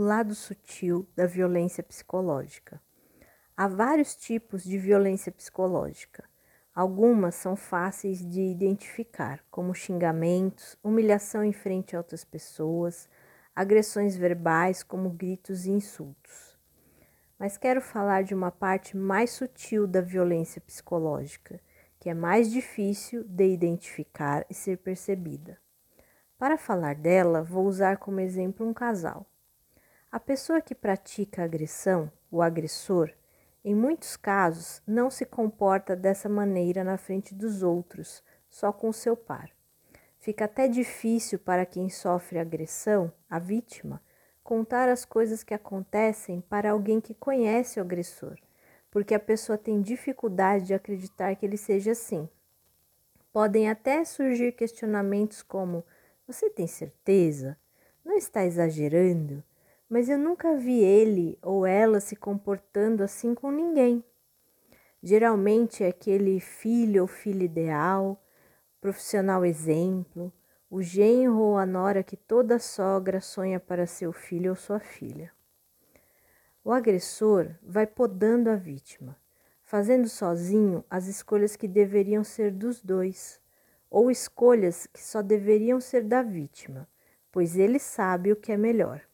o lado sutil da violência psicológica. Há vários tipos de violência psicológica. Algumas são fáceis de identificar, como xingamentos, humilhação em frente a outras pessoas, agressões verbais, como gritos e insultos. Mas quero falar de uma parte mais sutil da violência psicológica, que é mais difícil de identificar e ser percebida. Para falar dela, vou usar como exemplo um casal. A pessoa que pratica agressão, o agressor, em muitos casos não se comporta dessa maneira na frente dos outros, só com seu par. Fica até difícil para quem sofre agressão, a vítima, contar as coisas que acontecem para alguém que conhece o agressor, porque a pessoa tem dificuldade de acreditar que ele seja assim. Podem até surgir questionamentos como: Você tem certeza? Não está exagerando? Mas eu nunca vi ele ou ela se comportando assim com ninguém. Geralmente é aquele filho ou filha ideal, profissional exemplo, o genro ou a nora que toda sogra sonha para seu filho ou sua filha. O agressor vai podando a vítima, fazendo sozinho as escolhas que deveriam ser dos dois, ou escolhas que só deveriam ser da vítima, pois ele sabe o que é melhor.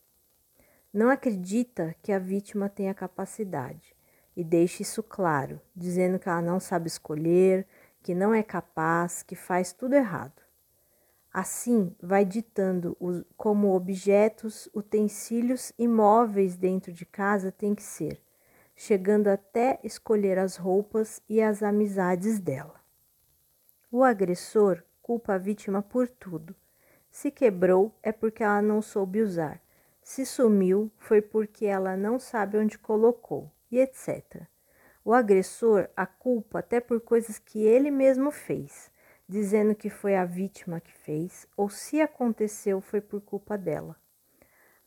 Não acredita que a vítima tenha capacidade e deixa isso claro, dizendo que ela não sabe escolher, que não é capaz, que faz tudo errado. Assim, vai ditando como objetos, utensílios e móveis dentro de casa têm que ser, chegando até escolher as roupas e as amizades dela. O agressor culpa a vítima por tudo. Se quebrou é porque ela não soube usar. Se sumiu, foi porque ela não sabe onde colocou, e etc. O agressor a culpa até por coisas que ele mesmo fez, dizendo que foi a vítima que fez, ou se aconteceu, foi por culpa dela.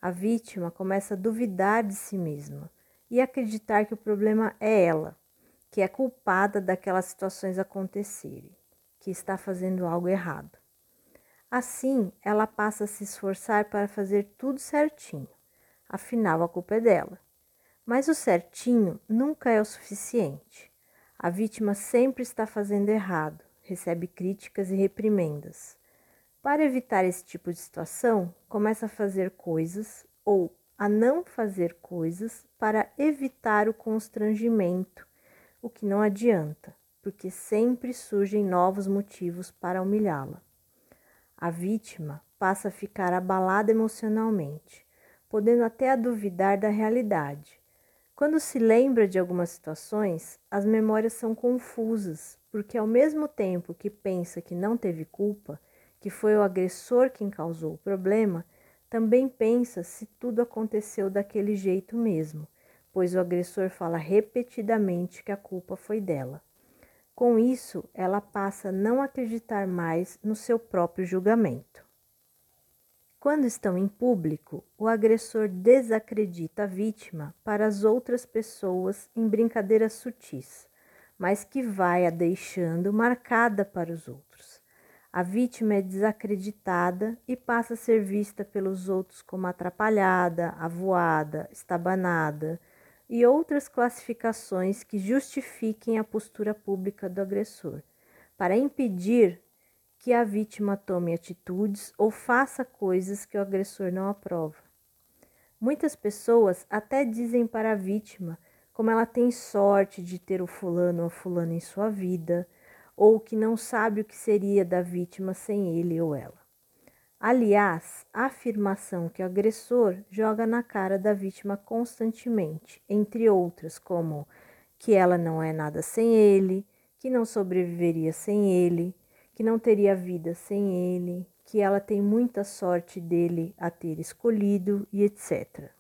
A vítima começa a duvidar de si mesma e acreditar que o problema é ela, que é culpada daquelas situações acontecerem, que está fazendo algo errado. Assim, ela passa a se esforçar para fazer tudo certinho. Afinal, a culpa é dela. Mas o certinho nunca é o suficiente. A vítima sempre está fazendo errado, recebe críticas e reprimendas. Para evitar esse tipo de situação, começa a fazer coisas ou a não fazer coisas para evitar o constrangimento, o que não adianta, porque sempre surgem novos motivos para humilhá-la. A vítima passa a ficar abalada emocionalmente, podendo até a duvidar da realidade. Quando se lembra de algumas situações, as memórias são confusas, porque ao mesmo tempo que pensa que não teve culpa, que foi o agressor quem causou o problema, também pensa se tudo aconteceu daquele jeito mesmo, pois o agressor fala repetidamente que a culpa foi dela. Com isso, ela passa a não acreditar mais no seu próprio julgamento. Quando estão em público, o agressor desacredita a vítima para as outras pessoas em brincadeiras sutis, mas que vai a deixando marcada para os outros. A vítima é desacreditada e passa a ser vista pelos outros como atrapalhada, avoada, estabanada, e outras classificações que justifiquem a postura pública do agressor, para impedir que a vítima tome atitudes ou faça coisas que o agressor não aprova. Muitas pessoas até dizem para a vítima como ela tem sorte de ter o fulano ou a fulana em sua vida, ou que não sabe o que seria da vítima sem ele ou ela. Aliás, a afirmação que o agressor joga na cara da vítima constantemente, entre outras, como que ela não é nada sem ele, que não sobreviveria sem ele, que não teria vida sem ele, que ela tem muita sorte dele a ter escolhido e etc.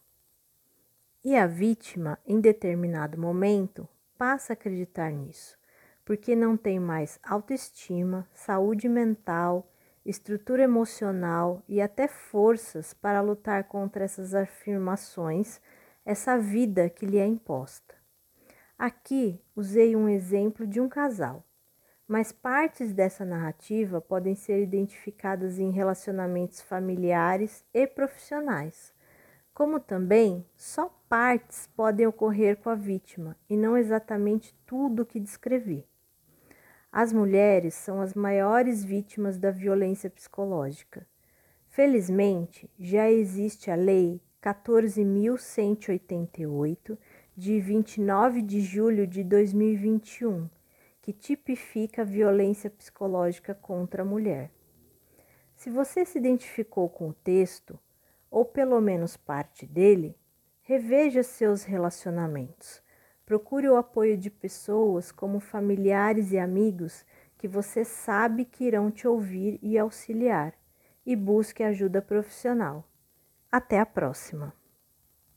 E a vítima, em determinado momento, passa a acreditar nisso, porque não tem mais autoestima, saúde mental estrutura emocional e até forças para lutar contra essas afirmações, essa vida que lhe é imposta. Aqui usei um exemplo de um casal, mas partes dessa narrativa podem ser identificadas em relacionamentos familiares e profissionais, como também só partes podem ocorrer com a vítima e não exatamente tudo o que descrevi. As mulheres são as maiores vítimas da violência psicológica. Felizmente, já existe a Lei 14.188, de 29 de julho de 2021, que tipifica a violência psicológica contra a mulher. Se você se identificou com o texto, ou pelo menos parte dele, reveja seus relacionamentos. Procure o apoio de pessoas como familiares e amigos que você sabe que irão te ouvir e auxiliar, e busque ajuda profissional. Até a próxima!